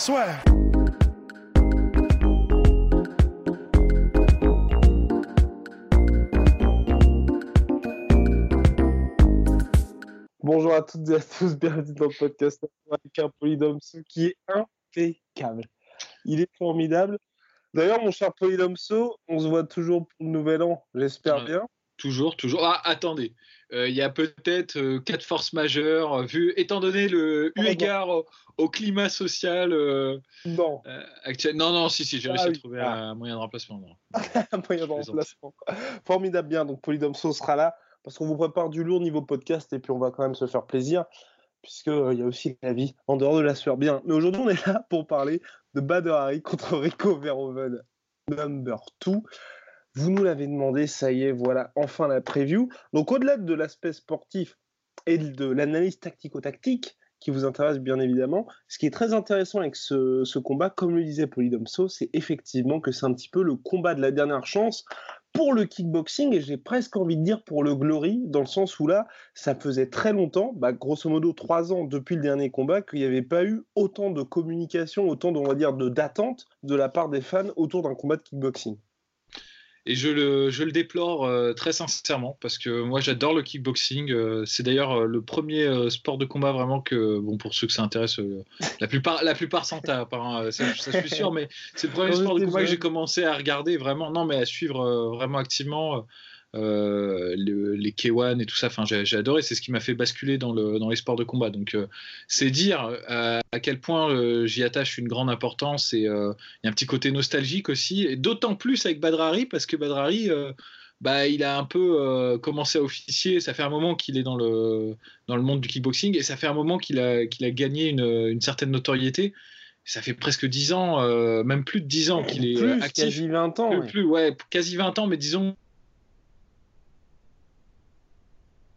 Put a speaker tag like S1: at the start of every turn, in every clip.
S1: swear.
S2: Bonjour à toutes et à tous, bienvenue dans le podcast avec un Polydomso qui est impeccable. Il est formidable. D'ailleurs, mon cher Polydomso, on se voit toujours pour le nouvel an, j'espère
S3: Ouais.
S2: bien.
S3: Toujours, toujours. Ah, attendez, Euh, il y a peut-être euh, quatre forces majeures, euh, vu, étant donné le eu égard au, au climat social euh,
S2: Non,
S3: actuel. Non, non, si, si, j'ai
S2: Ah
S3: réussi
S2: oui.
S3: à trouver
S2: Ah.
S3: un moyen de remplacement.
S2: un moyen de remplacement. Formidable bien, donc Polydomso sera là parce qu'on vous prépare du lourd niveau podcast et puis on va quand même se faire plaisir puisqu'il y a aussi la vie en dehors de la sphère bien. Mais aujourd'hui, on est là pour parler de Bader Hari contre Rico Verhoeven number 2. Vous nous l'avez demandé, ça y est, voilà, enfin la preview. Donc au-delà de l'aspect sportif et de l'analyse tactico-tactique qui vous intéresse bien évidemment, ce qui est très intéressant avec ce, combat, comme le disait Polydomso, c'est effectivement que c'est un petit peu le combat de la dernière chance pour le kickboxing et j'ai presque envie de dire pour le glory, dans le sens où là, ça faisait très longtemps, bah, grosso modo trois ans depuis le dernier combat, qu'il n'y avait pas eu autant de communication, autant, on va dire, de d'attente de la part des fans autour d'un combat de kickboxing.
S3: Et je le, je le déplore euh, très sincèrement parce que moi j'adore le kickboxing. euh, c'est d'ailleurs euh, le premier euh, sport de combat vraiment que, bon, pour ceux que ça intéresse, la plupart, la plupart s'en tapent, hein, ça, ça, je suis sûr, mais c'est le premier sport de combat que j'ai commencé à regarder vraiment, non, mais à suivre vraiment activement. Euh, le- les K1 et tout ça, enfin, j'ai adoré, c'est ce qui m'a fait basculer dans, le, dans les sports de combat. Donc, euh, c'est dire euh, à quel point euh, j'y attache une grande importance et il y a un petit côté nostalgique aussi, et d'autant plus avec Badrari, parce que Badrari, bah, il a un peu commencé à officier, ça fait un moment qu'il est dans le, dans le monde du kickboxing, et ça fait un moment qu'il a, qu'il a gagné une, une certaine notoriété. Ça fait presque 10 ans, euh, même plus de 10 ans qu'il est
S2: Plus,
S3: actif.
S2: quasi 20 ans.
S3: Plus,
S2: ouais.
S3: plus, ouais, quasi 20 ans, mais disons.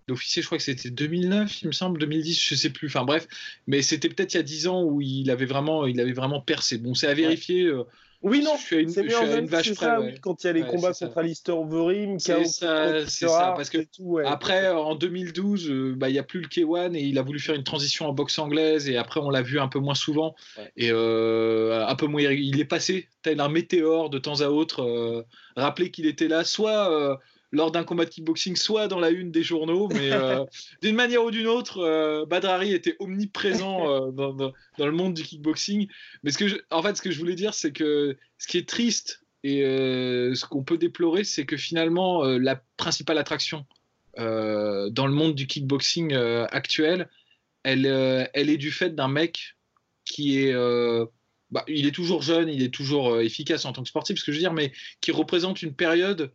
S3: L'officier, je crois que c'était 2009, il me semble, 2010, je sais plus. Enfin bref, mais c'était peut-être il y a 10 ans où il avait vraiment, il avait vraiment percé. Bon, c'est à vérifier. euh,
S2: Oui, non,
S3: je suis à une,
S2: c'est
S3: je suis
S2: bien
S3: à une vache
S2: c'est
S3: près.
S2: ça,
S3: ouais.
S2: oui, quand il y a les
S3: Ouais,
S2: combats contre Alistair Overeem,
S3: C'est ça, c'est ça, parce que
S2: et tout, ouais.
S3: Après, en 2012, euh, bah, il n'y a plus le K1 et il a voulu faire une transition en boxe anglaise et après on l'a vu un peu moins souvent et euh, un peu moins. Il est passé tel un météore de temps à autre. euh, rappeler qu'il était là, soit euh, lors d'un combat de kickboxing, soit dans la une des journaux, mais euh, d'une manière ou d'une autre, euh, Badrari était omniprésent euh, dans, dans- dans le monde du kickboxing. Mais ce que je- en fait, ce que je voulais dire, c'est que ce qui est triste et ce qu'on peut déplorer, c'est que finalement, la principale attraction dans le monde du kickboxing actuel, elle, elle est du fait d'un mec qui est. bah, il est toujours jeune, il est toujours efficace en tant que sportif, ce que je veux dire, mais qui représente une période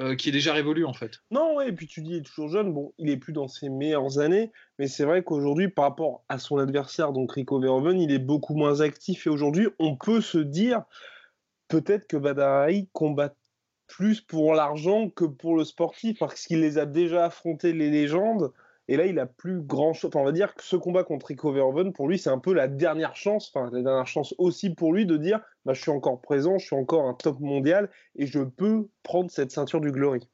S3: euh, qui est déjà révolue en fait.
S2: Non, ouais, et puis tu dis, il est toujours jeune. Bon, il est plus dans ses meilleures années, mais c'est vrai qu'aujourd'hui, par rapport à son adversaire, donc Rico Verhoeven, il est beaucoup moins actif. Et aujourd'hui, on peut se dire peut-être que Badaraï combat plus pour l'argent que pour le sportif, parce qu'il les a déjà affrontés, les légendes. Et là, il a plus grand chose. Enfin, on va dire que ce combat contre Rico Verhoeven, pour lui, c'est un peu la dernière chance, enfin, la dernière chance aussi pour lui de dire bah, je suis encore présent, je suis encore un top mondial et je peux prendre cette ceinture du Glory.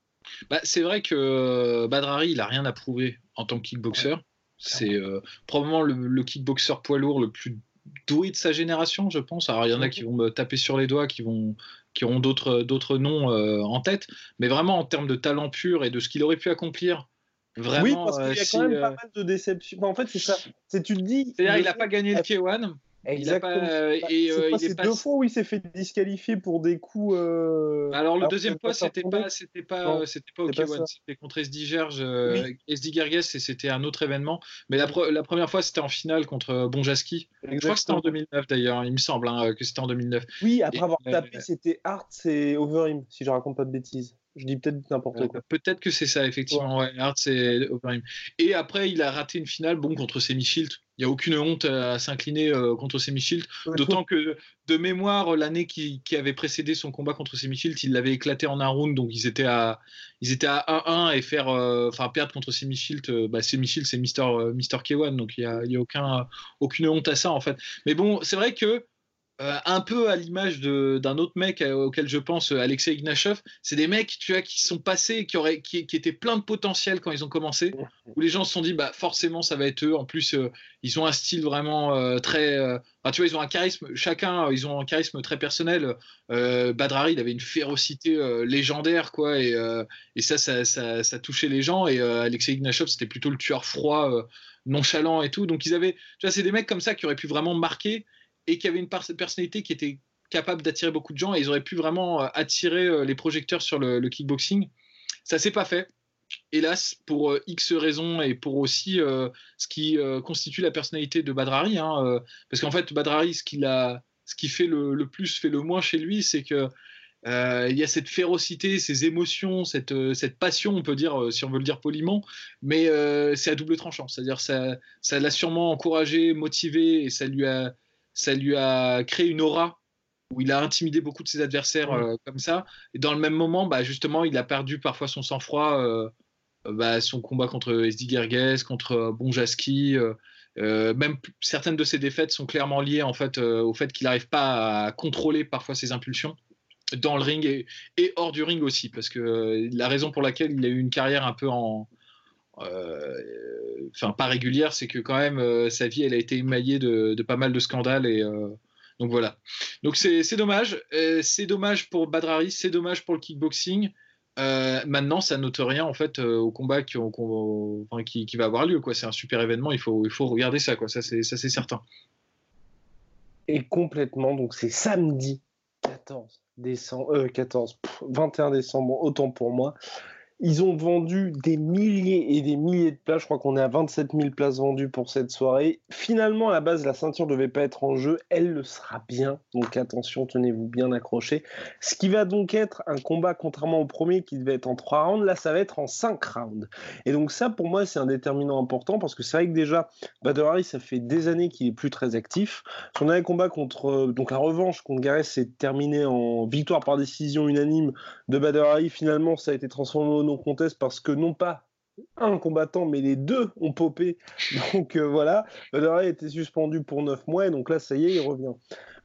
S3: Bah, c'est vrai que euh, Badrari, il a rien à prouver en tant que kickboxer. C'est euh, probablement le, le kickboxer poids lourd le plus doué de sa génération, je pense. Alors, il y en a qui vont me taper sur les doigts, qui, vont, qui auront d'autres d'autres noms euh, en tête. Mais vraiment, en termes de talent pur et de ce qu'il aurait pu accomplir, vraiment.
S2: oui, parce qu'il y a
S3: si,
S2: quand même pas mal de déceptions. Enfin, en fait, c'est ça. C'est tu te dis.
S3: C'est-à-dire, il n'a pas gagné le K1. Il a
S2: Exactement.
S3: pas, euh,
S2: Bah,
S3: et
S2: c'est
S3: euh,
S2: quoi,
S3: il est
S2: c'est
S3: pas-
S2: deux fois où il s'est fait disqualifier pour des coups. euh,
S3: Alors le
S2: alors
S3: deuxième fois, c'était pas, c'était pas,
S2: Non,
S3: euh, c'était pas au
S2: c'est pas
S3: K1,
S2: ça.
S3: c'était contre SD Gerge, euh,
S2: Oui.
S3: SD Gerges, et c'était un autre événement. Mais la, pre- la première fois, c'était en finale contre Bonjaski. Je crois que c'était en
S2: Exactement.
S3: 2009 d'ailleurs, il me semble hein, que c'était en 2009.
S2: Oui, après
S3: Et,
S2: avoir
S3: euh,
S2: tapé, c'était Hart et Overeem, si je raconte pas de bêtises. Je dis peut-être n'importe quoi.
S3: Peut-être que c'est ça, effectivement. Ouais. Hart, c'est. Et après, il a raté une finale bon, contre Semi Shield. Il n'y a aucune honte à s'incliner euh, contre Semi Shield. D'autant que, de mémoire, l'année qui, qui, avait précédé son combat contre Semi Shield, il l'avait éclaté en un round. Donc, ils étaient à, ils étaient à 1-1 et faire, euh, perdre contre Semi Shield. Euh, bah, Semi Shield, c'est Mister, Mister K1. Donc, il n'y a, y a aucun, aucune honte à ça, en fait. Mais bon, c'est vrai que euh, un peu à l'image d'un autre mec euh, auquel je pense, euh, Alexei Ignashov, c'est des mecs tu vois, qui sont passés, qui, auraient, qui, étaient pleins de potentiel quand ils ont commencé, où les gens se sont dit bah, forcément ça va être eux. En plus, ils ont un style vraiment très. tu vois, ils ont un charisme, chacun, ils ont un charisme très personnel. Badrari, il avait une férocité légendaire, quoi, et, et ça ça, ça, ça, touchait les gens. Et Alexei Ignashov, c'était plutôt le tueur froid, nonchalant et tout. Donc ils avaient. Tu vois, c'est des mecs comme ça qui auraient pu vraiment marquer et qui avait une personnalité qui était capable d'attirer beaucoup de gens et ils auraient pu vraiment euh, attirer euh, les projecteurs sur le, kickboxing. Ça s'est pas fait. Hélas, pour euh, X raisons et pour aussi ce qui constitue la personnalité de Badrari, hein, parce qu'en fait Badrari, ce, qu'il a, ce qui fait le, plus, fait le moins chez lui, c'est que il y a cette férocité, ces émotions, cette, passion, on peut dire, si on veut le dire poliment, mais c'est à double tranchant. C'est-à-dire ça, ça l'a sûrement encouragé, motivé, et ça lui a, ça lui a créé une aura où il a intimidé beaucoup de ses adversaires euh, comme ça. Et dans le même moment, bah, justement, il a perdu parfois son sang-froid, euh, bah, son combat contre Esdi Gerges, contre euh, Bonjaski. même certaines de ses défaites sont clairement liées en fait au fait qu'il n'arrive pas à contrôler parfois ses impulsions dans le ring et, et, hors du ring aussi, parce que la raison pour laquelle il a eu une carrière un peu en, euh, enfin pas régulière, c'est que quand même euh, sa vie elle a été émaillée de, pas mal de scandales et euh, donc voilà. Donc c'est dommage, c'est dommage pour Badrari, c'est dommage pour le kickboxing. maintenant, ça note rien en fait au combat qui, va avoir lieu. C'est un super événement, il faut, il faut regarder ça. Quoi. Ça, c'est, certain.
S2: Et complètement, donc c'est samedi 14 décembre, 14, 21 décembre, autant pour moi. Ils ont vendu des milliers et des milliers de places. Je crois qu'on est à 27 000 places vendues pour cette soirée. Finalement, à la base, la ceinture ne devait pas être en jeu. Elle le sera bien. Donc attention, tenez-vous bien accrochés. Ce qui va donc être un combat, contrairement au premier qui devait être en 3 rounds, là, ça va être en 5 rounds. Et donc ça, pour moi, c'est un déterminant important parce que c'est vrai que déjà, Badr ça fait des années qu'il est plus très actif. Son dernier combat contre, euh, donc la revanche contre Gareth s'est terminé en victoire par décision unanime de Badr Finalement, ça a été transformé en non conteste parce que non pas un combattant, mais les deux ont popé. Donc euh, voilà, a été suspendu pour 9 mois, et donc là, ça y est, il revient.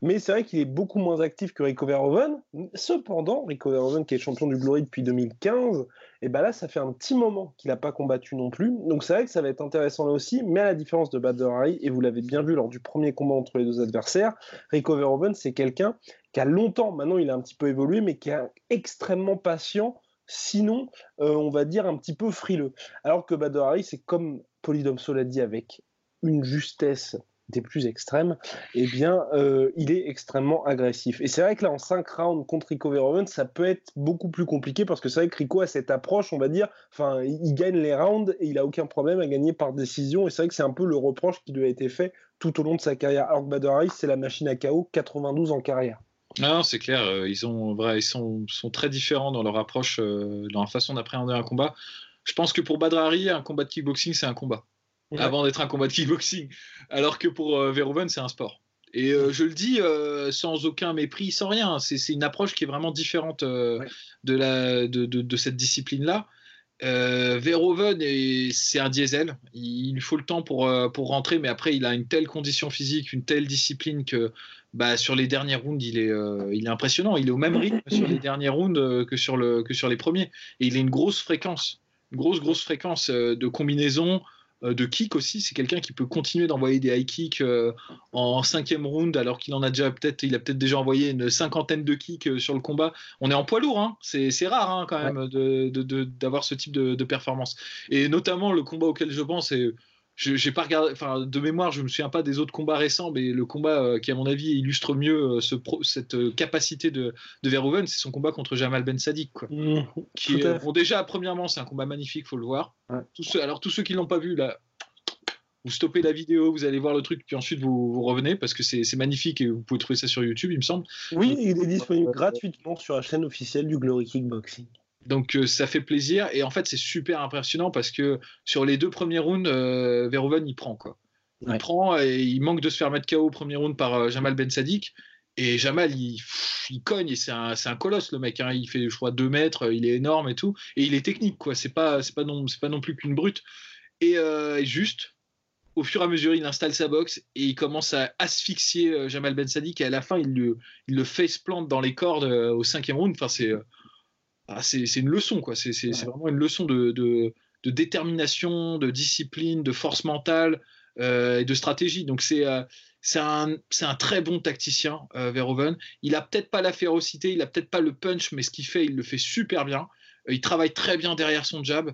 S2: Mais c'est vrai qu'il est beaucoup moins actif que Rico Verhoeven. Cependant, Rico Verhoeven, qui est champion du Glory depuis 2015, et ben là, ça fait un petit moment qu'il n'a pas combattu non plus. Donc c'est vrai que ça va être intéressant là aussi, mais à la différence de Badr et vous l'avez bien vu lors du premier combat entre les deux adversaires, Rico Verhoeven, c'est quelqu'un qui a longtemps, maintenant il a un petit peu évolué, mais qui est extrêmement patient sinon, euh, on va dire un petit peu frileux. Alors que Badr c'est comme Polydomso l'a dit, avec une justesse des plus extrêmes, eh bien, euh, il est extrêmement agressif. Et c'est vrai que là, en 5 rounds contre Rico Verhoeven, ça peut être beaucoup plus compliqué parce que c'est vrai que Rico a cette approche, on va dire, enfin, il gagne les rounds et il a aucun problème à gagner par décision. Et c'est vrai que c'est un peu le reproche qui lui a été fait tout au long de sa carrière. Alors que Badr c'est la machine à KO 92 en carrière.
S3: Non, c'est clair. Euh, ils, ont, vrai, ils sont, sont, très différents dans leur approche, euh, dans leur façon d'appréhender un combat. Je pense que pour Badrari, un combat de kickboxing, c'est un combat. Avant d'être un combat de kickboxing. Alors que pour euh, Verhoeven, c'est un sport. Et je le dis sans aucun mépris, sans rien. C'est une approche qui est vraiment différente de, la, de, de, cette discipline-là. Euh, Verhoeven, c'est un diesel. Il, il faut le temps pour, pour rentrer, mais après, il a une telle condition physique, une telle discipline que bah, sur les derniers rounds, il est, euh, il est impressionnant. Il est au même rythme sur les derniers rounds euh, que, sur le, que sur les premiers. Et il a une grosse fréquence, une grosse, grosse fréquence euh, de combinaison, de kick aussi. C'est quelqu'un qui peut continuer d'envoyer des high kicks en cinquième round, alors qu'il en a déjà peut-être, il a peut-être déjà envoyé une cinquantaine de kicks sur le combat. On est en poids lourd, hein. c'est, rare hein, quand même d'avoir ce type de, de, performance. Et notamment le combat auquel je pense, je j'ai pas regardé, enfin de mémoire, je me souviens pas des autres combats récents, mais le combat euh, qui à mon avis illustre mieux euh, ce cette euh, capacité de, de Verhoeven, c'est son combat contre Jamal Ben Sadiq, quoi. Mmh, qui bon déjà premièrement c'est un combat magnifique, faut le voir. Tous ceux, alors tous ceux qui l'ont pas vu là, vous stoppez la vidéo, vous allez voir le truc, puis ensuite vous, vous revenez parce que c'est magnifique et vous pouvez trouver ça sur YouTube, il me semble.
S2: Oui, il est disponible gratuitement sur la chaîne officielle du Glory Kickboxing.
S3: Donc ça fait plaisir et en fait c'est super impressionnant parce que sur les deux premiers rounds, Verhoeven il prend quoi. Il prend et il manque de se faire mettre KO au premier round par Jamal Ben Sadik et Jamal, il, cogne et c'est un, un, colosse le mec. Hein. Il fait, je crois, 2 mètres, il est énorme et tout. Et il est technique, quoi. C'est pas, pas, non, pas non plus qu'une brute. Et euh, juste, au fur et à mesure, il installe sa boxe et il commence à asphyxier euh, Jamal Ben Sadiq. Et à la fin, il le, il le face plante dans les cordes euh, au cinquième round. Enfin, c'est ah, c'est une leçon, quoi. C'est vraiment une leçon de, de, de, détermination, de discipline, de force mentale et de stratégie. Donc, c'est c'est un, un, très bon tacticien, euh, Verhoeven. Il a peut-être pas la férocité, il a peut-être pas le punch, mais ce qu'il fait, il le fait super bien. Euh, il travaille très bien derrière son jab.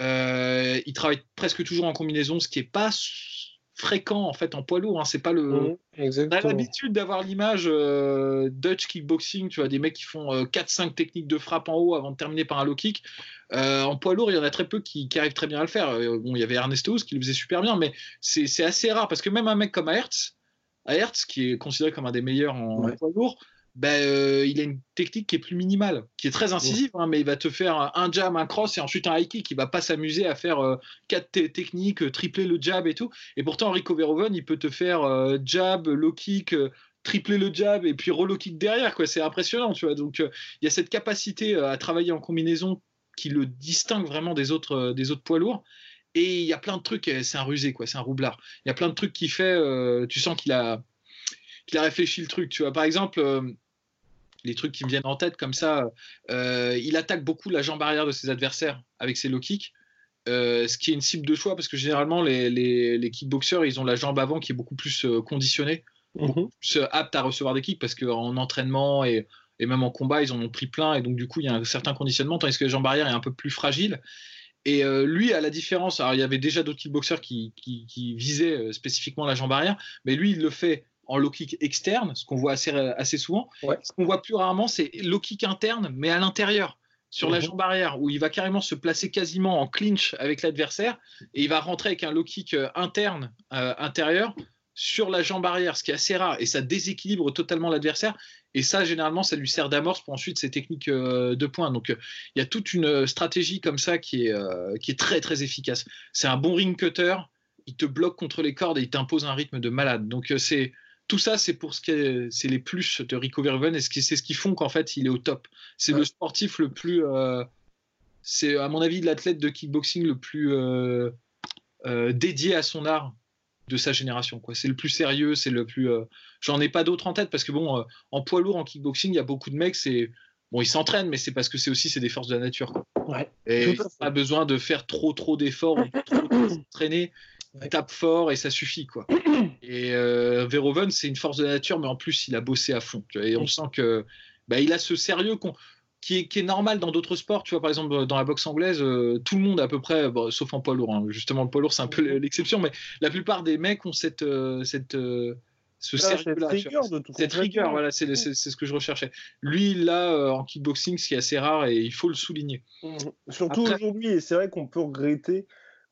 S3: Euh, il travaille presque toujours en combinaison, ce qui est pas fréquent en fait en poids lourd. Hein. C'est pas le. Mmh, on a l'habitude d'avoir l'image Dutch kickboxing, tu vois, des mecs qui font 4-5 techniques de frappe en haut avant de terminer par un low kick. en poids lourd, il y en a très peu qui, arrivent très bien à le faire. bon, il y avait Ernesto qui le faisait super bien, mais c'est assez rare parce que même un mec comme Hertz, Hertz, qui est considéré comme un des meilleurs en poids lourd, ben, euh, il a une technique qui est plus minimale, qui est très incisive, hein, mais il va te faire un jab, un cross et ensuite un high kick. Il va pas s'amuser à faire euh, quatre techniques, euh, tripler le jab et tout. Et pourtant, Rico Verhoeven, il peut te faire jab, low kick, tripler le jab et puis relow kick derrière. Quoi. C'est impressionnant, tu vois. Donc, il y a cette capacité à travailler en combinaison qui le distingue vraiment des autres, des autres poids lourds. Et il y a plein de trucs, c'est un rusé, quoi, c'est un roublard. Il y a plein de trucs qu'il fait, tu sens qu'il a, qu'il a réfléchi le truc. Tu vois, par exemple, les trucs qui me viennent en tête comme ça, il attaque beaucoup la jambe arrière de ses adversaires avec ses low kicks. ce qui est une cible de choix parce que généralement les, les, kickboxers ils ont la jambe avant qui est beaucoup plus conditionnée, mhm. beaucoup plus apte à recevoir des kicks parce qu'en entraînement et, et, même en combat ils en ont pris plein et donc du coup il y a un certain conditionnement tandis que la jambe arrière est un peu plus fragile et euh, lui, à la différence, alors il y avait déjà d'autres kickboxers qui, qui, visaient euh, spécifiquement la jambe arrière, mais lui, il le fait en low kick externe, ce qu'on voit assez, assez souvent. Ce qu'on voit plus rarement, c'est low kick interne, mais à l'intérieur, sur la mhm. jambe arrière, où il va carrément se placer quasiment en clinch avec l'adversaire, et il va rentrer avec un low kick euh, interne, intérieur, sur la jambe arrière, ce qui est assez rare, et ça déséquilibre totalement l'adversaire. Et ça, généralement, ça lui sert d'amorce pour ensuite ses techniques euh, de points. Donc, euh, il y a toute une stratégie comme ça qui est, euh, qui est très, très efficace. C'est un bon ring cutter. Il te bloque contre les cordes et il t'impose un rythme de malade. Donc, c'est tout ça, c'est pour ce qui c'est les plus de Rico Verhoeven et c'est ce qui font qu'en fait, il est au top. C'est le sportif le plus. c'est, à mon avis, l'athlète de kickboxing le plus dédié à son art de sa génération. Quoi. C'est le plus sérieux, c'est le plus. Euh, j'en ai pas d'autres en tête parce que bon, euh, en poids lourd, en kickboxing, il y a beaucoup de mecs, c'est bon, ils s'entraînent, mais c'est parce que c'est aussi c'est des forces de la nature. Ouais, et pas besoin de faire trop trop d'efforts, trop, trop s'entraîner. Tape fort et ça suffit quoi. Et euh, Verhoeven, c'est une force de la nature, mais en plus il a bossé à fond. Et on sent que bah, il a ce sérieux qu'on qui est, normal dans d'autres sports. Tu vois, par exemple, dans la boxe anglaise, euh, tout le monde à peu près, sauf en poids lourd, hein. justement, le poids lourd, c'est un peu l'exception, mais la plupart des mecs ont cette. Euh, cette euh, ce
S2: ah, sérieux-là. Cette rigueur, de tout
S3: cette rigueur voilà, c'est ce que je recherchais. Lui, là, en kickboxing, ce qui est assez rare et il faut le souligner.
S2: Mmh. Surtout aujourd'hui, et c'est vrai qu'on peut regretter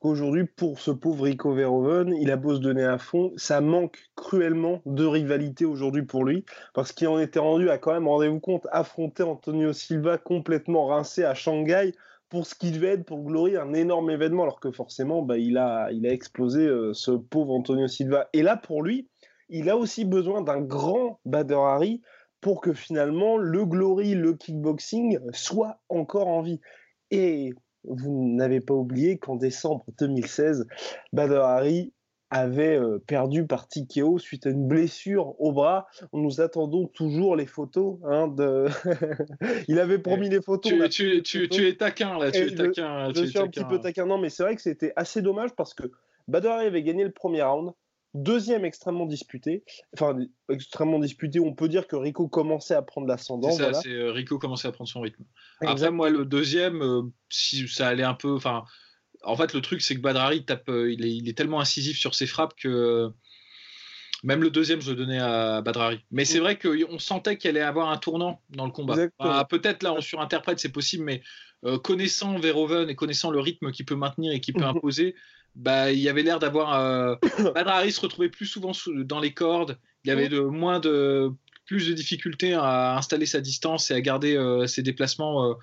S2: Aujourd'hui, pour ce pauvre Rico Verhoeven, il a beau se donner à fond, ça manque cruellement de rivalité aujourd'hui pour lui, parce qu'il en était rendu à quand même, rendez-vous compte, affronter Antonio Silva complètement rincé à Shanghai pour ce qui devait être pour Glory un énorme événement, alors que forcément, bah, il, a, il a explosé euh, ce pauvre Antonio Silva. Et là, pour lui, il a aussi besoin d'un grand Bader Hari pour que finalement le Glory, le kickboxing soit encore en vie. Et vous n'avez pas oublié qu'en décembre 2016, Bader Hari avait euh, perdu par TKO suite à une blessure au bras. Nous attendons toujours les photos. Hein, de... Il avait promis les photos.
S3: Tu, tu, es taquin là, tu es taquin.
S2: Je, suis un petit peu taquin, non, mais c'est vrai que c'était assez dommage parce que Bader avait gagné le premier round. Deuxième extrêmement disputé, enfin extrêmement disputé, on peut dire que Rico commençait à prendre l'ascendant.
S3: C'est ça, c'est euh, Rico commençait à prendre son rythme. Après, moi, le deuxième, euh, si ça allait un peu. Enfin, en fait, le truc, c'est que Badrari tape, euh, il, est, il, est, tellement incisif sur ses frappes que même le deuxième, je le donnais à Badrari. Mais c'est mm. vrai qu'on sentait qu'il allait avoir un tournant dans le combat. Peut-être là, on surinterprète, c'est possible, mais connaissant Verhoeven et connaissant le rythme qu'il peut maintenir et qu'il peut mm-hmm. imposer, bah, il y avait l'air d'avoir. Euh, Badrari se retrouvait plus souvent dans les cordes. Il y avait de, moins de, plus de difficultés à installer sa distance et à garder euh, ses déplacements euh,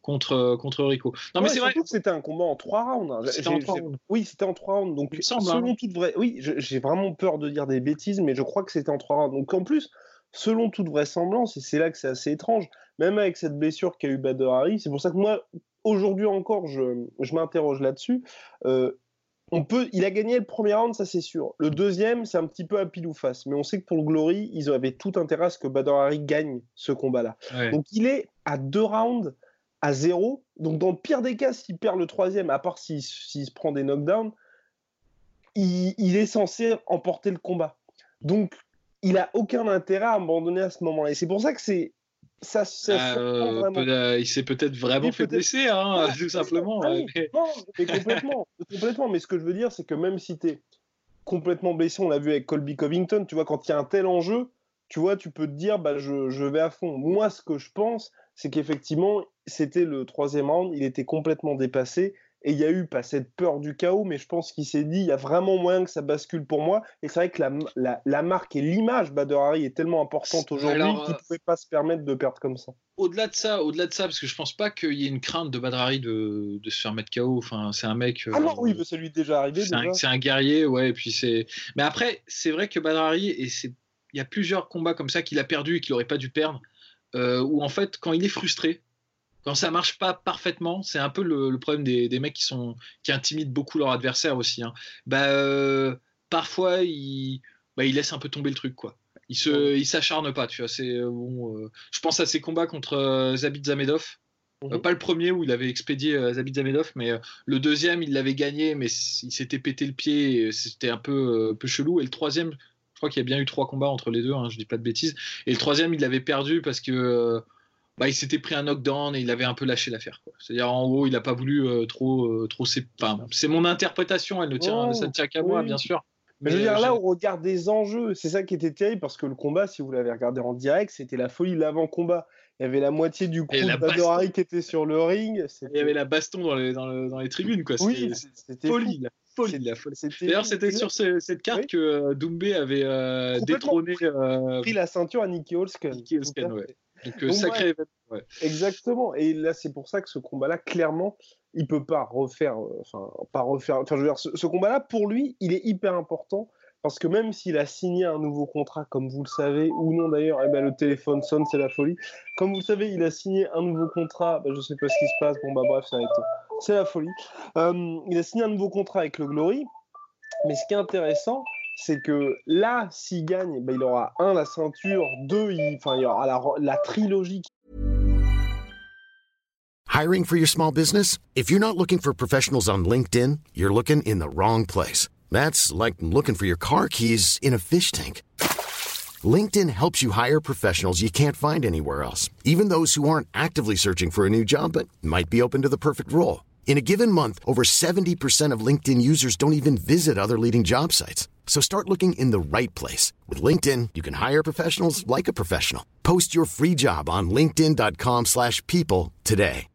S3: contre, contre Rico.
S2: Non, mais c'est vrai. que c'était un combat en trois rounds. Hein. Oui, c'était en trois rounds. Donc, selon hein. toute vraie. Oui, j'ai vraiment peur de dire des bêtises, mais je crois que c'était en trois rounds. Donc, en plus, selon toute vraisemblance, et c'est là que c'est assez étrange, même avec cette blessure qu'a eu Bader Harry, c'est pour ça que moi, aujourd'hui encore, je, je m'interroge là-dessus. Euh, on peut, il a gagné le premier round, ça c'est sûr. Le deuxième, c'est un petit peu à pile ou face. Mais on sait que pour le Glory, ils avaient tout intérêt à ce que Bader Harry gagne ce combat-là. Donc il est à deux rounds à zéro. Donc dans le pire des cas, s'il perd le troisième, à part s'il se prend des knockdowns, il, est censé emporter le combat. Donc il a aucun intérêt à abandonner à ce moment-là. Et c'est pour ça que c'est ça,
S3: ah, euh, il s'est peut-être vraiment fait blesser, hein, tout simplement.
S2: Ah mais... Non, mais complètement, complètement. Mais ce que je veux dire, c'est que même si tu es complètement blessé, on l'a vu avec Colby Covington, tu vois, quand il y a un tel enjeu, tu vois, tu peux te dire, bah, je, je vais à fond. Moi, ce que je pense, c'est qu'effectivement, c'était le troisième round, il était complètement dépassé. Et il y a eu pas cette peur du chaos, mais je pense qu'il s'est dit, il y a vraiment moyen que ça bascule pour moi. Et c'est vrai que la, la, marque et l'image Bader Harry est tellement importante aujourd'hui qu'il ne pouvait pas se permettre de perdre comme ça.
S3: Au-delà de ça, au-delà de ça, parce que je pense pas qu'il y ait une crainte de Bader Harry de, de se faire mettre KO. Enfin, c'est un mec.
S2: ah non, oui, c'est lui déjà arrivé.
S3: C'est un, guerrier, ouais. Et puis c'est. Mais après, c'est vrai que Bader Harry, et c'est, il y a plusieurs combats comme ça qu'il a perdu et qu'il aurait pas dû perdre. Euh, où en fait, quand il est frustré, quand ça marche pas parfaitement, c'est un peu le, problème des, des, mecs qui sont qui intimident beaucoup leur adversaire aussi. Hein. Bah, euh, parfois, ils, bah, ils laissent un peu tomber le truc, quoi. Ils se, ils s'acharnent pas, tu vois. C'est euh, bon. je pense à ses combats contre Zabit Zamedov. Mhm. pas le premier où il avait expédié Zabit Zamedov, mais le deuxième, il l'avait gagné, mais il s'était pété le pied, c'était un peu, peu chelou. Et le troisième, je crois qu'il y a bien eu trois combats entre les deux, hein, je dis pas de bêtises. Et le troisième, il l'avait perdu parce que euh, bah, il s'était pris un knockdown et il avait un peu lâché l'affaire. C'est-à-dire, en gros, il n'a pas voulu euh, trop. Euh, trop c'est mon interprétation, elle ne tient, ça ne tient qu'à moi, bien sûr.
S2: Mais, je veux dire, là, on regarde des enjeux. C'est ça qui était terrible parce que le combat, si vous l'avez regardé en direct, c'était la folie l'avant-combat. Il y avait la moitié du coup de qui était sur le ring.
S3: Il y avait la baston dans les, dans, les tribunes. Quoi. Oui, c'était folie. D'ailleurs, c'était sur cette carte que euh, Doumbé avait euh, détrôné.
S2: Euh, pris la ceinture à Nicky Holsken.
S3: Nicky Holsken, ouais. Donc, sacré
S2: ouais. Exactement. Et là, c'est pour ça que ce combat-là, clairement, il peut pas refaire. Enfin, pas refaire. Enfin, je veux dire, ce combat-là, pour lui, il est hyper important parce que même s'il a signé un nouveau contrat, comme vous le savez, ou non d'ailleurs, eh ben, le téléphone sonne, c'est la folie. Comme vous le savez, il a signé un nouveau contrat, ben, je ne sais pas ce qui se passe, bon bah bref, ça a été... C'est la folie. Euh, il a signé un nouveau contrat avec le Glory, mais ce qui est intéressant, c'est que là, s'il gagne, ben, il aura un, la ceinture, deux, il, il y aura la, la trilogie.
S4: Hiring for your small business? If you're not looking for professionals on LinkedIn, you're looking in the wrong place. That's like looking for your car keys in a fish tank. LinkedIn helps you hire professionals you can't find anywhere else, even those who aren't actively searching for a new job but might be open to the perfect role. In a given month, over 70% of LinkedIn users don't even visit other leading job sites. So start looking in the right place. With LinkedIn, you can hire professionals like a professional. Post your free job on linkedin.com slash people today.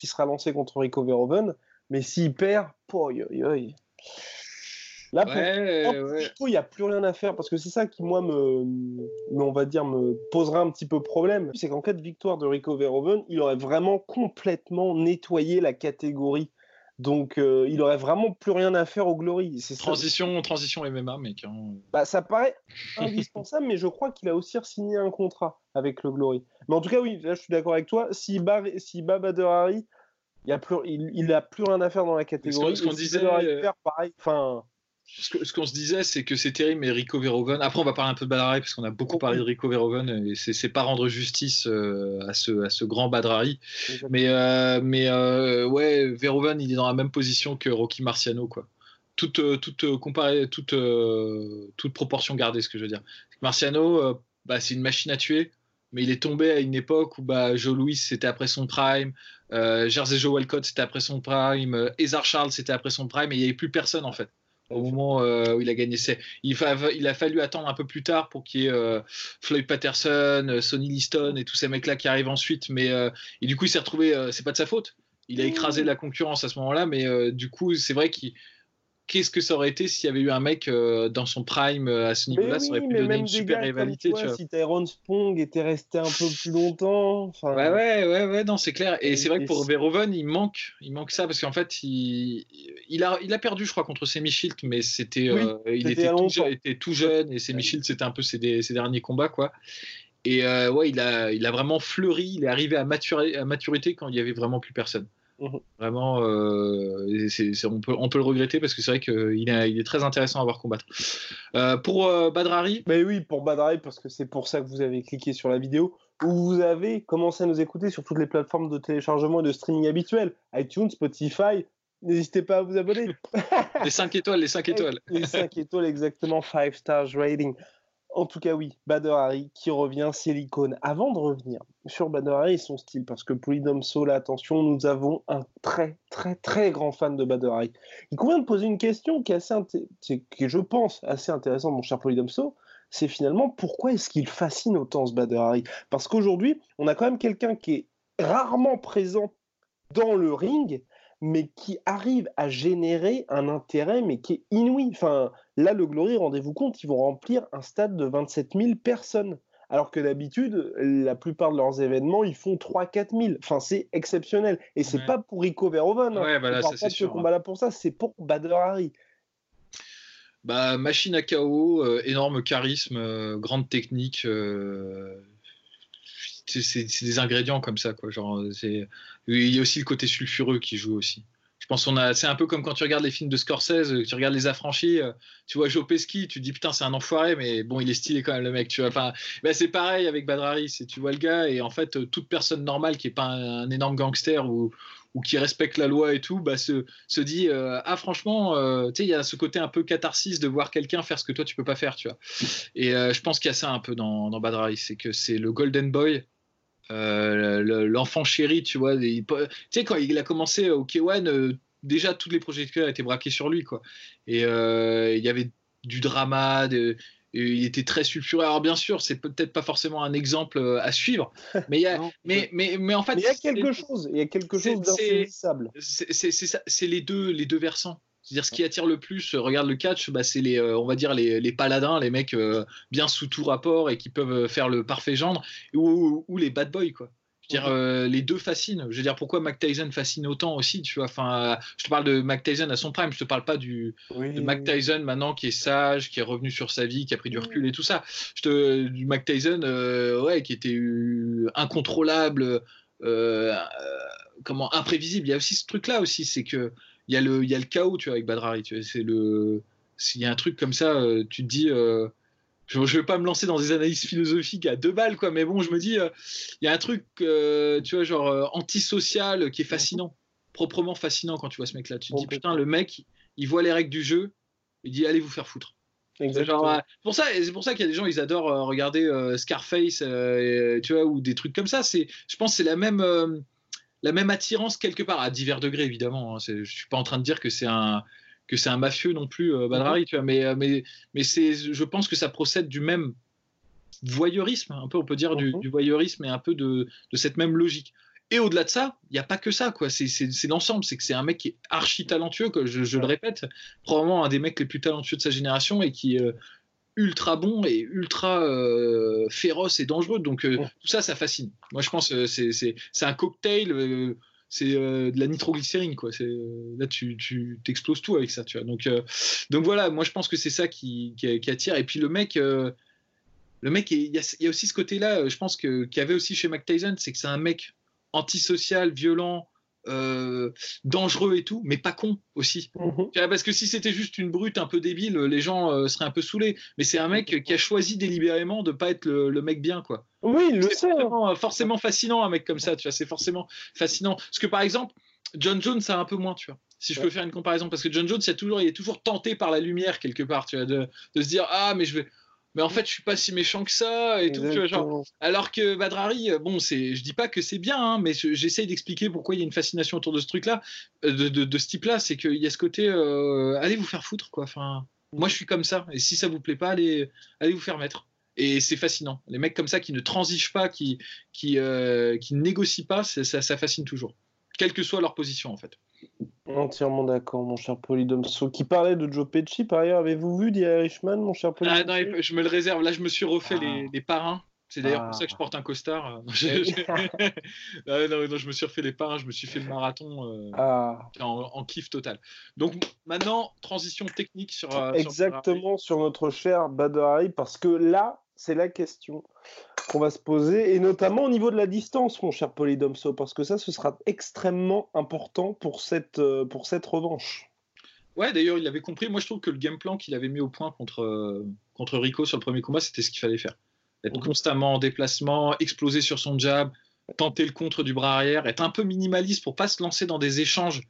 S2: Qui sera lancé contre Rico Verhoeven Mais s'il perd, Là, pour il n'y a plus rien à faire parce que c'est ça qui, moi, me, on va dire, me posera un petit peu problème. C'est qu'en cas de victoire de Rico Verhoeven, il aurait vraiment complètement nettoyé la catégorie. Donc, euh, il aurait vraiment plus rien à faire au Glory.
S3: Transition, transition MMA, mec. Hein.
S2: Bah, ça paraît indispensable, mais je crois qu'il a aussi signé un contrat avec le Glory. Mais en tout cas, oui, là, je suis d'accord avec toi. Si bat, si Bader Harry, il a plus, il, a plus rien à faire dans la catégorie.
S3: Ce qu'on disait,
S2: pareil. Enfin.
S3: Ce qu'on se disait, c'est que c'est terrible, mais Rico Verhoeven. Après, on va parler un peu de Badrari parce qu'on a beaucoup parlé de Rico Verhoeven et c'est pas rendre justice euh, à, ce, à ce grand Badrari. Mais, euh, mais euh, ouais, Verhoeven, il est dans la même position que Rocky Marciano, quoi. Toute, toute, comparée, toute, toute proportion gardée, ce que je veux dire. Marciano, bah, c'est une machine à tuer mais il est tombé à une époque où bah, Joe Louis c'était après son prime, euh, Jersey Joe Walcott c'était après son prime, euh, Ezar Charles c'était après son prime, et il n'y avait plus personne en fait au moment euh, où il a gagné. Il, il, a fallu attendre un peu plus tard pour qu'il y ait euh, Floyd Patterson, Sonny Liston et tous ces mecs-là qui arrivent ensuite, mais et du coup il s'est retrouvé, c'est pas de sa faute, il a écrasé la concurrence à ce moment-là, mais du coup c'est vrai qu'il qu'est-ce que ça aurait été s'il y avait eu un mec euh, dans son prime euh, à ce niveau-là, ça aurait pu donner une super rivalité.
S2: tu vois, Si Tyrone Spong était resté un peu plus longtemps.
S3: Ouais, ouais, ouais, ouais, non, c'est clair. Et, c'est vrai que pour Verhoeven, il manque, il manque ça parce qu'en fait, il, il, a, il a perdu, je crois, contre Semi Shield, mais c'était, euh, il était tout, était tout, jeune et Semi Shield, c'était un peu ses, ses, derniers combats, quoi. Et ouais, il a, il a vraiment fleuri, il est arrivé à, maturité, à maturité quand il y avait vraiment plus personne. Mhm. Vraiment, euh, on, peut, on, peut, le regretter parce que c'est vrai qu'il est, il est très intéressant à voir combattre. Euh, pour euh, Badrari
S2: Mais oui, pour Badrari, parce que c'est pour ça que vous avez cliqué sur la vidéo, où vous avez commencé à nous écouter sur toutes les plateformes de téléchargement et de streaming habituelles, iTunes, Spotify. N'hésitez pas à vous abonner.
S3: les 5 étoiles, les 5 étoiles.
S2: les 5 étoiles, exactement, 5 stars rating. En tout cas, oui, Bader Harry qui revient, c'est l'icône. Avant de revenir sur Bader Harry et son style, parce que Polydome Soul, attention, nous avons un très, très, très grand fan de Bader Harry. Il convient de poser une question qui est assez, je pense, assez intéressante, mon cher Polydome Soul. C'est finalement pourquoi est-ce qu'il fascine autant ce Bader Harry? Parce qu'aujourd'hui, on a quand même quelqu'un qui est rarement présent dans le ring, mais qui arrive à générer un intérêt, mais qui est inouï. Enfin, là, le Glory, rendez-vous compte, ils vont remplir un stade de 27 000 personnes. Alors que d'habitude, la plupart de leurs événements, ils font 3-4 000. Enfin, c'est exceptionnel. Et c'est pas pour Rico Verhoeven.
S3: Hein. Ouais, bah là, ça,
S2: combat là pour ça, c'est pour Bader Harry.
S3: Bah, machine à chaos, euh, énorme charisme, euh, grande technique. Euh, c'est des ingrédients comme ça, quoi. Genre, il y a aussi le côté sulfureux qui joue aussi. Je pense qu'on a, c'est un peu comme quand tu regardes les films de Scorsese, tu regardes les affranchis, euh, tu vois Joe Pesci, tu te dis putain c'est un enfoiré, mais bon il est stylé quand même le mec, tu vois. Enfin, ben, c'est pareil avec Badrari, c'est tu vois le gars et en fait euh, toute personne normale qui est pas un, énorme gangster ou, ou qui respecte la loi et tout, bah, se, se dit ah franchement, tu sais il y a ce côté un peu catharsis de voir quelqu'un faire ce que toi tu peux pas faire, tu vois. Et je pense qu'il y a ça un peu dans, dans c'est que c'est le golden boy euh, l'enfant chéri, tu vois. tu sais, quand il a commencé au K1, euh, déjà toutes les projecteurs étaient braqués sur lui, quoi. Et euh, il y avait du drama, il était très sulfureux. Alors bien sûr, c'est peut-être pas forcément un exemple à suivre, mais il y a, mais, mais, mais en fait,
S2: il y a quelque chose, il y a quelque chose d'insaisissable.
S3: C'est les deux, les deux versants. C'est-à-dire ce qui attire le plus, euh, regarde le catch, bah, c'est les, euh, on va dire les, les paladins, les mecs euh, bien sous tout rapport et qui peuvent faire le parfait gendre, ou, ou, les bad boys quoi. Je veux dire, les deux fascinent. Je veux dire, pourquoi Mac Tyson fascine autant aussi, tu vois? Enfin, je te parle de Mac Tyson à son prime. Je te parle pas du de Mac Tyson maintenant qui est sage, qui est revenu sur sa vie, qui a pris du recul et tout ça. Je te, du Mac Tyson, ouais, qui était incontrôlable, comment imprévisible. Il y a aussi ce truc-là aussi, c'est que il y, a le, y a le chaos, tu vois, avec Badrari. Tu vois, c'est le, s'il y a un truc comme ça, euh, tu te dis, euh, je, ne vais pas me lancer dans des analyses philosophiques à deux balles, quoi, mais bon, je me dis, euh, il y a un truc, tu vois, genre antisocial qui est fascinant, proprement fascinant quand tu vois ce mec-là. Tu te dis, putain, le mec, il voit les règles du jeu, il dit, allez vous faire foutre. Genre, pour ça, c'est pour ça qu'il y a des gens, ils adorent regarder Scarface, tu vois, ou des trucs comme ça. C'est, je pense, c'est la même la même attirance quelque part, à divers degrés évidemment. Hein. Je suis pas en train de dire que c'est un que c'est un mafieux non plus, euh, Badrari, mhm. tu vois, mais, euh, mais, mais c'est, je pense que ça procède du même voyeurisme, un peu, on peut dire, du, mhm. voyeurisme et un peu de, de cette même logique. Et au-delà de ça, il n'y a pas que ça, quoi. C'est, l'ensemble. C'est que c'est un mec qui est archi talentueux, que je, le répète, probablement un des mecs les plus talentueux de sa génération et qui, euh, ultra bon et ultra euh, féroce et dangereux. Donc euh, tout ça, ça fascine. Moi, je pense que c'est un cocktail, euh, c'est de la nitroglycérine. Quoi. Là, tu, tu t'exploses tout avec ça. Tu vois. Donc, donc voilà, moi, je pense que c'est ça qui, qui, attire. Et puis le mec... le mec, il y, a aussi ce côté-là, je pense qu'il y avait aussi chez Mac Tyson, c'est que c'est un mec antisocial, violent, euh, dangereux et tout, mais pas con aussi. Mhm. Parce que si c'était juste une brute un peu débile, les gens euh, seraient un peu saoulés. Mais c'est un mec qui a choisi délibérément de pas être le, mec bien, quoi.
S2: Oui, le
S3: c'est hein. forcément, fascinant un mec comme ça, tu vois. C'est forcément fascinant. Parce que par exemple, John Jones a un peu moins, tu vois. Si je peux faire une comparaison, parce que John Jones, il, a toujours, il est toujours tenté par la lumière quelque part, tu vois, de, de se dire ah mais je vais mais en fait je suis pas si méchant que ça et tout genre. alors que Badrari euh, bon c'est je dis pas que c'est bien hein, mais j'essaye d'expliquer pourquoi il y a une fascination autour de ce truc là euh, de, de, ce type là c'est qu'il y a ce côté euh, allez vous faire foutre quoi enfin moi je suis comme ça et si ça vous plaît pas allez allez vous faire mettre. Et c'est fascinant. Les mecs comme ça qui ne transigent pas qui qui qui négocient pas ça, ça fascine toujours quelle que soit leur position en fait
S2: Entièrement d'accord, mon cher Polydomso. Qui parlait de Joe Pesci, par ailleurs, avez-vous vu The Irishman, mon cher Polydomso
S3: Ah non, je me le réserve. Là, je me suis refait les, les parrains. C'est d'ailleurs pour ça que je porte un costard. non, non, non, je me suis refait les parrains, je me suis fait le marathon euh,
S2: Ah,
S3: en, en kiff total. Donc maintenant, transition technique sur. euh,
S2: exactement sur notre cher Bader parce que là, c'est la question qu'on va se poser, et notamment au niveau de la distance, mon cher Polydomso, parce que ça, ce sera extrêmement important pour cette, euh, pour cette revanche.
S3: Ouais, d'ailleurs, il avait compris. Moi, je trouve que le game plan qu'il avait mis au point contre, euh, contre Rico sur le premier combat, c'était ce qu'il fallait faire. Être constamment en déplacement, exploser sur son jab, tenter le contre du bras arrière, être un peu minimaliste pour pas se lancer dans des échanges.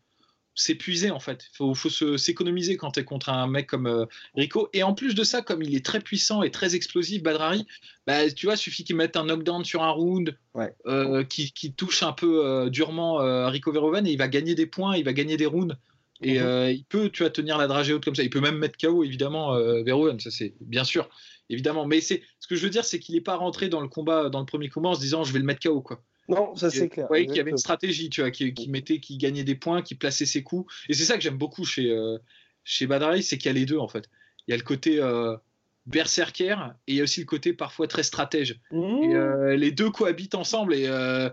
S3: S'épuiser en fait. Il faut, faut se- s'économiser quand tu es contre un mec comme euh, Rico. Et en plus de ça, comme il est très puissant et très explosif, Badrari, bah, tu vois, suffit qu'il mette un knockdown sur un round,
S2: Ouais.
S3: euh, qui, qui touche un peu euh, durement Rico Verhoeven et il va gagner des points, il va gagner des rounds. Et
S2: Mhm.
S3: il peut, tu vois, tenir la dragée haute comme ça. Il peut même mettre KO, évidemment, Verhoeven, ça c'est bien sûr, évidemment. Mais c'est ce que je veux dire, c'est qu'il n'est pas rentré dans le combat, dans le premier combat, en se disant je vais le mettre KO, quoi.
S2: Non, ça c'est clair.
S3: Qu'il y avait une stratégie, tu vois, qui, qui mettait, qui gagnait des points, qui plaçait ses coups. Et c'est ça que j'aime beaucoup chez euh, chez c'est qu'il y a les deux en fait. Il y a le côté euh, berserker et il y a aussi le côté parfois très stratège.
S2: Mmh.
S3: Et euh, les deux cohabitent ensemble et euh,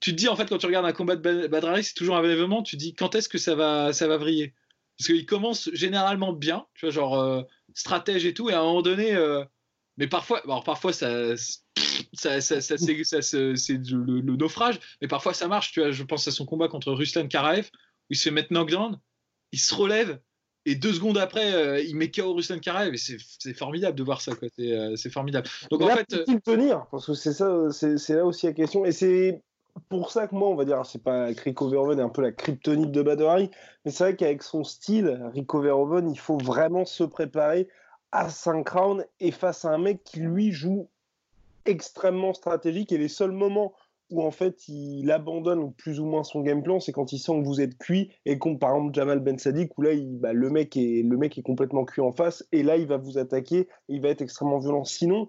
S3: tu te dis en fait quand tu regardes un combat de Ba- Badrari, c'est toujours un événement, tu te dis quand est-ce que ça va ça va vriller? Parce qu'il commence généralement bien, tu vois genre euh, stratège et tout et à un moment donné mais parfois alors parfois ça ça, ça, ça, c'est, ça, c'est- c'est le, le naufrage, mais parfois ça marche. Tu vois, je pense à son combat contre Ruslan Karaev, où il se fait mettre knockdown, il se relève, et deux secondes après, euh, il met KO Ruslan Karaev, et c'est, formidable de voir ça. C'est, euh, c'est formidable. Donc en fait, euh,
S2: peut-il tenir Parce que c'est ça, c'est là aussi la question. Et c'est pour ça que moi, on va dire, c'est pas Rico Verhoeven est un peu la kryptonite de Badori, mais c'est vrai qu'avec son style, Rico Verhoeven, il faut vraiment se préparer à 5 rounds et face à un mec qui lui joue extrêmement stratégique. Et les seuls moments où en fait il abandonne plus ou moins son game plan, c'est quand il sent que vous êtes cuit et comme par exemple Jamal Ben Sadik où là bah, le mec est le mec est complètement cuit en face et là il va vous attaquer, il va être extrêmement violent. Sinon,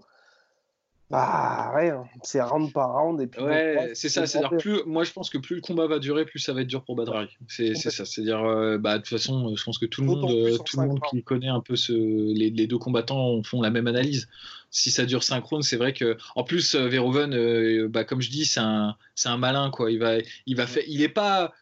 S2: bah ouais, hein, c'est round par round et puis
S3: ouais, c'est ça. C'est-à-dire plus, moi, je pense que plus le combat va durer, plus ça va être dur pour Badrari. C'est, ça. C'est-à-dire, euh, bah, de toute façon, euh, je pense que tout le monde, euh, tout le monde qui connaît un peu ce, les, les deux combattants font la même analyse. Si ça dure synchrone, c'est vrai que, en plus, Verhoeven, euh, bah, comme je dis, c'est un, c'est un malin, quoi. Il va, il va faire, il est pas,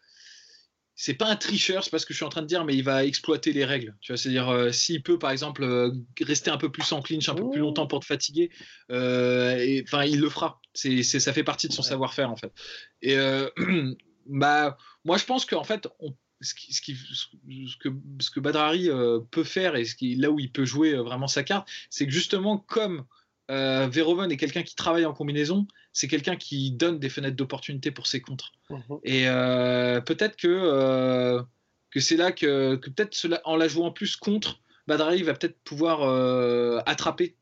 S3: c'est pas un tricheur, c'est pas ce que je suis en train de dire, mais il va exploiter les règles. Tu vois, c'est-à-dire euh, s'il peut, par exemple, euh, rester un peu plus en clinch, un peu plus
S2: Mmh.
S3: longtemps pour te fatiguer, euh, enfin, il le fera. C'est, c'est, ça fait partie de son savoir-faire en fait. Et bah, moi, je pense qu'en fait, on, ce, qui, ce, qui, ce que, ce que Badrari peut faire et ce qui, là où il peut jouer vraiment sa carte, c'est que justement, comme euh, Verhoeven est quelqu'un qui travaille en combinaison, c'est quelqu'un qui donne des fenêtres d'opportunité pour ses contres.
S2: Mhm.
S3: Et euh, peut-être que, euh, que c'est là que, que peut-être en la jouant plus contre, Badrari va peut-être pouvoir euh, attraper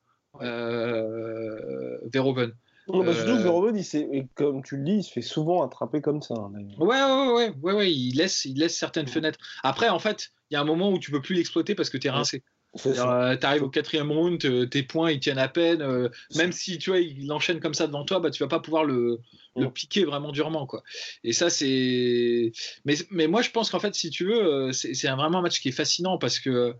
S3: Verhoeven.
S2: Non, bah, surtout que Verhoeven, il s'est- et comme tu le dis, il se fait souvent attraper comme ça. hein.
S3: Ouais, ouais, ouais, ouais, ouais, il laisse, il laisse certaines fenêtres. Après, en fait, il y a un moment où tu peux plus l'exploiter parce que tu es rincé. Euh, T'arrives au quatrième round, te- tes points ils tiennent à peine. euh, même si tu vois, il enchaîne comme ça devant toi, bah tu vas pas pouvoir le, le piquer vraiment durement quoi. Et ça c'est. Mais, mais moi je pense qu'en fait si tu veux, euh, c'est vraiment un match qui est fascinant parce que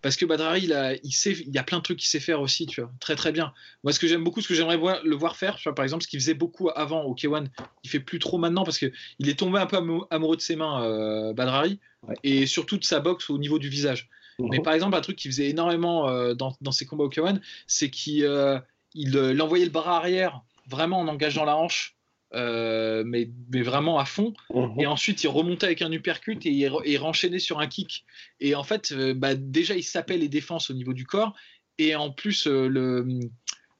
S3: parce que Badrari il a, il sait, il y a plein de trucs qu'il sait faire aussi, tu vois, très très bien. Moi ce que j'aime beaucoup, ce que j'aimerais le voir faire, tu vois, par exemple ce qu'il faisait beaucoup avant au K1, il fait plus trop maintenant parce que il est tombé un peu amou- amoureux de ses mains, euh, Badrari,
S2: Ouais.
S3: et surtout de sa boxe au niveau du visage. Mais
S2: Mhm.
S3: par exemple, un truc qu'il faisait énormément euh, dans, dans ses combats au K1, c'est qu'il euh, il, euh, il envoyait le bras arrière vraiment en engageant la hanche, euh, mais, mais vraiment à fond.
S2: Mhm.
S3: Et ensuite, il remontait avec un uppercut et il, re- il renchaînait sur un kick. Et en fait, euh, bah, déjà, il sapait les défenses au niveau du corps. Et en plus, euh, le,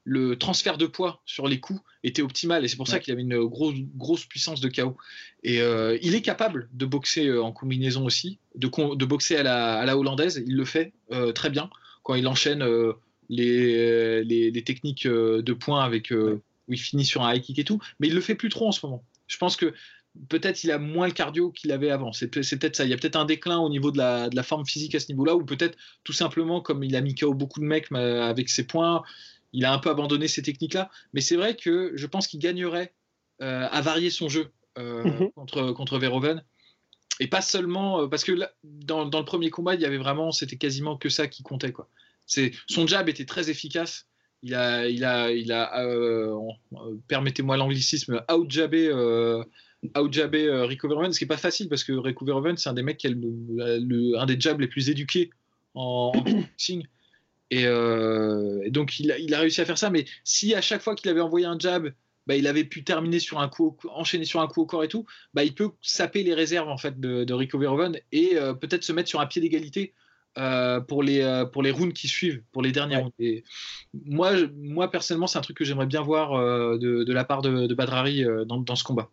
S3: le transfert de poids sur les coups était optimal. Et c'est pour ça qu'il avait une grosse, grosse puissance de KO. Et euh, il est capable de boxer euh, en combinaison aussi, de, boxer à la, à la hollandaise. Il le fait euh, très bien quand il enchaîne euh, les, les, les techniques de points avec, où il finit sur un high kick et tout. Mais il le fait plus trop en ce moment. Je pense que peut-être il a moins le cardio qu'il avait avant. C'est peut- c'est peut-être ça. Il y a peut-être un déclin au niveau de la, de la forme physique à ce niveau-là, ou peut-être tout simplement comme il a mis KO beaucoup de mecs avec ses points, il a un peu abandonné ces techniques-là. Mais c'est vrai que je pense qu'il gagnerait euh, à varier son jeu euh,
S2: Mhm.
S3: contre, contre Verhoeven. et pas seulement parce que dans, dans, le premier combat, il y avait vraiment, c'était quasiment que ça qui comptait quoi. C'est son jab était très efficace. Il a, il a, il a, permettez-moi l'anglicisme, out-jabé outjabber euh, Rico Verhoeven, ce qui n'est pas facile parce que Rico Verhoeven, c'est un des mecs qui a le, un des jabs les plus éduqués en, boxing. Euh, et, donc, il a, il a, réussi à faire ça. Mais si à chaque fois qu'il avait envoyé un jab, bah, il avait pu terminer sur un coup, enchaîner sur un coup au corps et tout, bah, il peut saper les réserves en fait de, de Rico Verhoeven et euh, peut-être se mettre sur un pied d'égalité pour, les, pour les rounds qui suivent, pour les derniers rounds. Et moi, moi, personnellement, c'est un truc que j'aimerais bien voir de, de, la part de, de Badrari dans, dans, ce combat.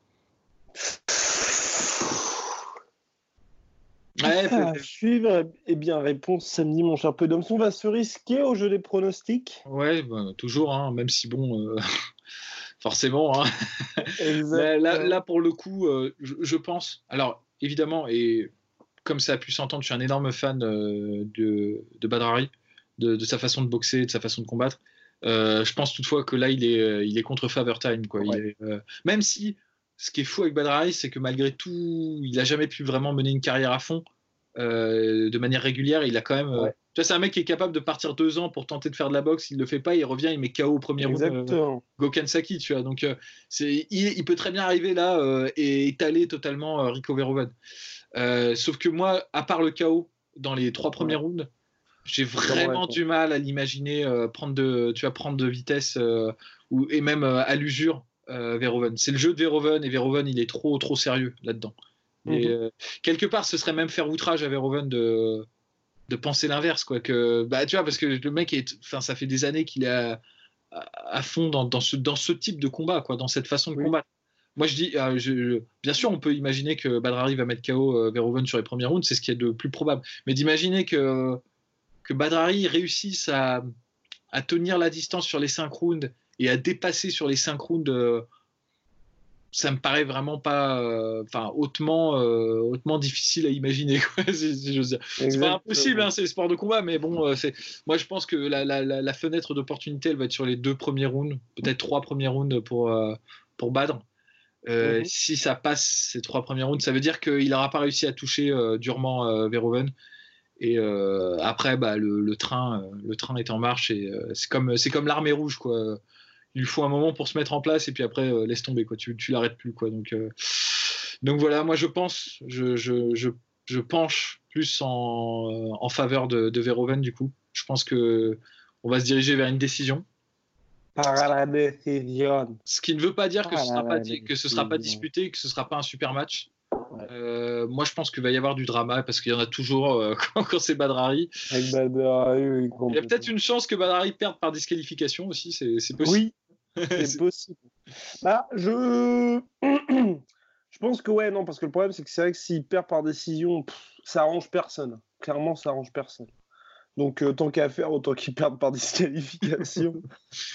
S2: Ouais, suivre, et eh bien, réponse samedi, mon cher Peu On va se risquer au jeu des pronostics
S3: Ouais, bah, toujours, hein, même si bon, euh, forcément. Hein. là, pour le coup, euh, je, pense. Alors, évidemment, et comme ça a pu s'entendre, je suis un énorme fan euh, de, de Badrari, de, sa façon de boxer, de sa façon de combattre. je pense toutefois que là, il est, il est contre Favor Time. Quoi. même si ce qui est fou avec Badrari, c'est que malgré tout, il n'a jamais pu vraiment mener une carrière à fond euh, de manière régulière. Il a quand même. Euh, tu vois, c'est un mec qui est capable de partir deux ans pour tenter de faire de la boxe. Il ne le fait pas, il revient, il met KO au premier round. Euh, Gokan Saki, tu vois. Donc, c'est, il, peut très bien arriver là et étaler totalement Rico Verhoeven. sauf que moi, à part le KO dans les trois premiers rounds, j'ai vraiment du mal à l'imaginer prendre de, tu vas prendre de vitesse ou, et même à l'usure euh, Verhoeven. C'est le jeu de Verhoeven et Verhoeven, il est trop, trop sérieux là-dedans. Et mhm. euh, quelque part, ce serait même faire outrage à Verhoeven de, de penser l'inverse, quoi. Que, bah, tu vois, parce que le mec est, enfin, ça fait des années qu'il est à, à, fond dans, dans, ce, dans ce type de combat, quoi, dans cette façon de combattre. Moi, je dis, euh, je, bien sûr, on peut imaginer que Badrari va mettre KO Verhoeven sur les premiers rounds, c'est ce qui est de plus probable. Mais d'imaginer que, que Badrari réussisse à, à tenir la distance sur les 5 rounds et à dépasser sur les 5 rounds, euh, ça me paraît vraiment pas, euh, enfin, hautement, euh, hautement difficile à imaginer. c'est pas impossible, hein, c'est le sport de combat, mais bon, c'est, moi je pense que la, la, la fenêtre d'opportunité, elle va être sur les deux premiers rounds, peut-être trois premiers rounds pour, pour Badr. Mhm. Si ça passe ces trois premiers rounds, ça veut dire qu'il n'aura pas réussi à toucher durement Verhoeven. Et après, bah, le, le, train, le train est en marche et c'est comme, c'est comme l'armée rouge, quoi il faut un moment pour se mettre en place et puis après euh, laisse tomber quoi. Tu, tu l'arrêtes plus quoi. Donc euh, donc voilà moi je pense je, je, je, je penche plus en, euh, en faveur de, de Verhoeven du coup. Je pense que on va se diriger vers une décision.
S2: Par la décision.
S3: Ce qui ne veut pas dire que ce sera pas que ce sera pas disputé que ce sera pas un super match. Moi, je pense qu'il va y avoir du drama parce qu'il y en a toujours quand, c'est Badrari. Il y a peut-être une chance que Badrari perde par disqualification aussi, c'est possible.
S2: Oui, c'est possible. Bah, je... je pense que ouais, non, parce que le problème, c'est que c'est vrai que s'il perd par décision, ça arrange personne. Clairement, ça arrange personne. Donc, euh, tant qu'à faire, autant qu'il perde par disqualification.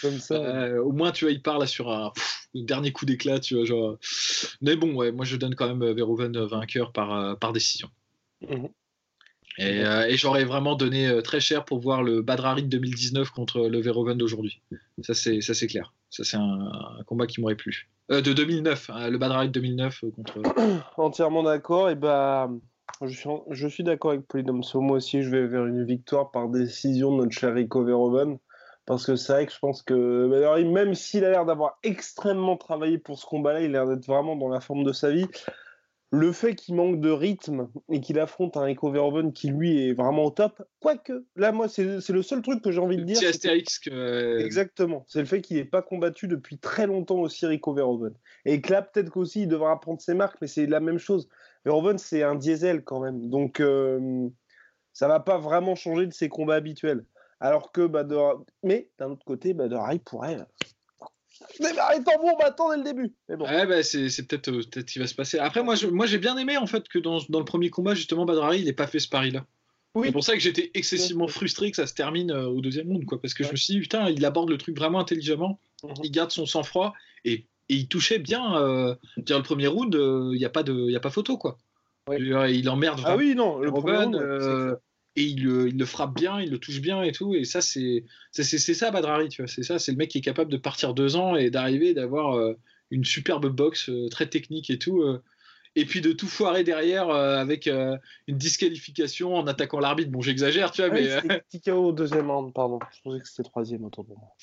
S2: comme ça.
S3: Euh, au moins, tu vois, il part sur un dernier coup d'éclat, tu vois. Genre... Mais bon, ouais, moi, je donne quand même euh, Verhoeven vainqueur par, par décision. Mhm. Euh, et, j'aurais vraiment donné euh, très cher pour voir le Badrari de 2019 contre le Verhoeven d'aujourd'hui. Ça, c'est clair. Ça, c'est un, combat qui m'aurait plu. Euh, de 2009, hein, le Badrari de 2009 contre.
S2: Entièrement d'accord. Et bah, je suis, je suis d'accord avec Polydomso. Moi aussi, je vais vers une victoire par décision de notre cher Rico Verhoeven. Parce que c'est vrai que je pense que même s'il a l'air d'avoir extrêmement travaillé pour ce combat-là, il a l'air d'être vraiment dans la forme de sa vie le fait qu'il manque de rythme et qu'il affronte un Echo Verhoeven qui lui est vraiment au top, quoique, là moi c'est le seul truc que j'ai envie de dire.
S3: C'est Astérix que...
S2: Exactement, c'est le fait qu'il n'ait pas combattu depuis très longtemps aussi Rico Verhoeven. Et que là peut-être qu'aussi il devra prendre ses marques, mais c'est la même chose. Verhoeven c'est un diesel quand même, donc euh, ça va pas vraiment changer de ses combats habituels. Alors que, bah, mais d'un autre côté, bah, pourrait démarrer tambour battant dès le début.
S3: Ouais, bah, c'est, peut-être euh, peut-être qui va se passer. Après, moi, moi, j'ai bien aimé en fait que dans, dans le premier combat, justement, Badrari, il n'ait pas fait ce pari-là. Oui. C'est pour ça que j'étais excessivement frustré que ça se termine euh, au deuxième round, quoi. Parce que je me suis dit, putain, il aborde le truc vraiment intelligemment. Mhm. Il garde son sang-froid et, il touchait bien. Euh, dire le premier round, il n'y a pas de, y a pas photo, quoi. il emmerde.
S2: Ah oui, non, le premier round,
S3: et il le, frappe bien, il le touche bien et tout. Et ça, c'est ça, Badrari, tu vois. C'est ça, c'est le mec qui est capable de partir deux ans et d'arriver, d'avoir euh, une superbe boxe euh, très technique et tout. Euh. et puis de tout foirer derrière euh, avec euh, une disqualification en attaquant l'arbitre. Bon, j'exagère, tu vois,
S2: Ah oui,
S3: mais
S2: c'était petit KO au deuxième round, pardon. Je pensais que c'était troisième autour de moi.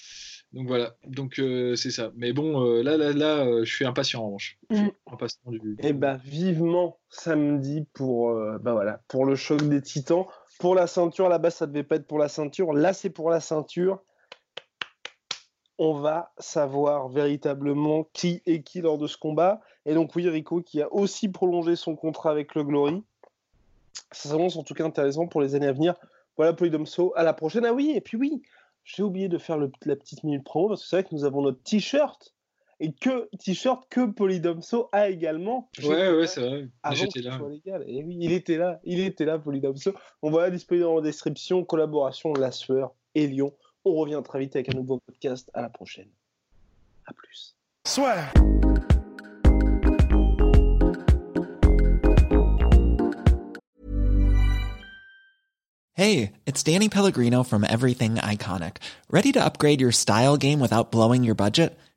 S3: donc voilà. Donc euh, c'est ça. Mais bon, euh, là, là, là, euh, je suis impatient en revanche. Je suis impatient du.
S2: Et bah vivement samedi pour, euh, bah voilà, pour le choc des titans. Pour la ceinture, là-bas, ça devait pas être pour la ceinture. Là, c'est pour la ceinture. On va savoir véritablement qui est qui lors de ce combat. Et donc, oui, Rico qui a aussi prolongé son contrat avec le Glory. Ça s'annonce en tout cas intéressant pour les années à venir. Voilà, Polydomso, à la prochaine. Ah oui, et puis oui, j'ai oublié de faire la petite minute promo parce que c'est vrai que nous avons notre t-shirt. Et que t-shirt que Polydomso a également.
S3: Ouais, ouais, c'est vrai. J'étais là.
S2: soit légal. Et oui, il était là, il était là, Polydomso. On va disponible en description, collaboration La Sueur et Lyon. On revient très vite avec un nouveau podcast. À la prochaine. À plus.
S5: Hey, it's Danny Pellegrino from Everything Iconic. Ready to upgrade your style game without blowing your budget?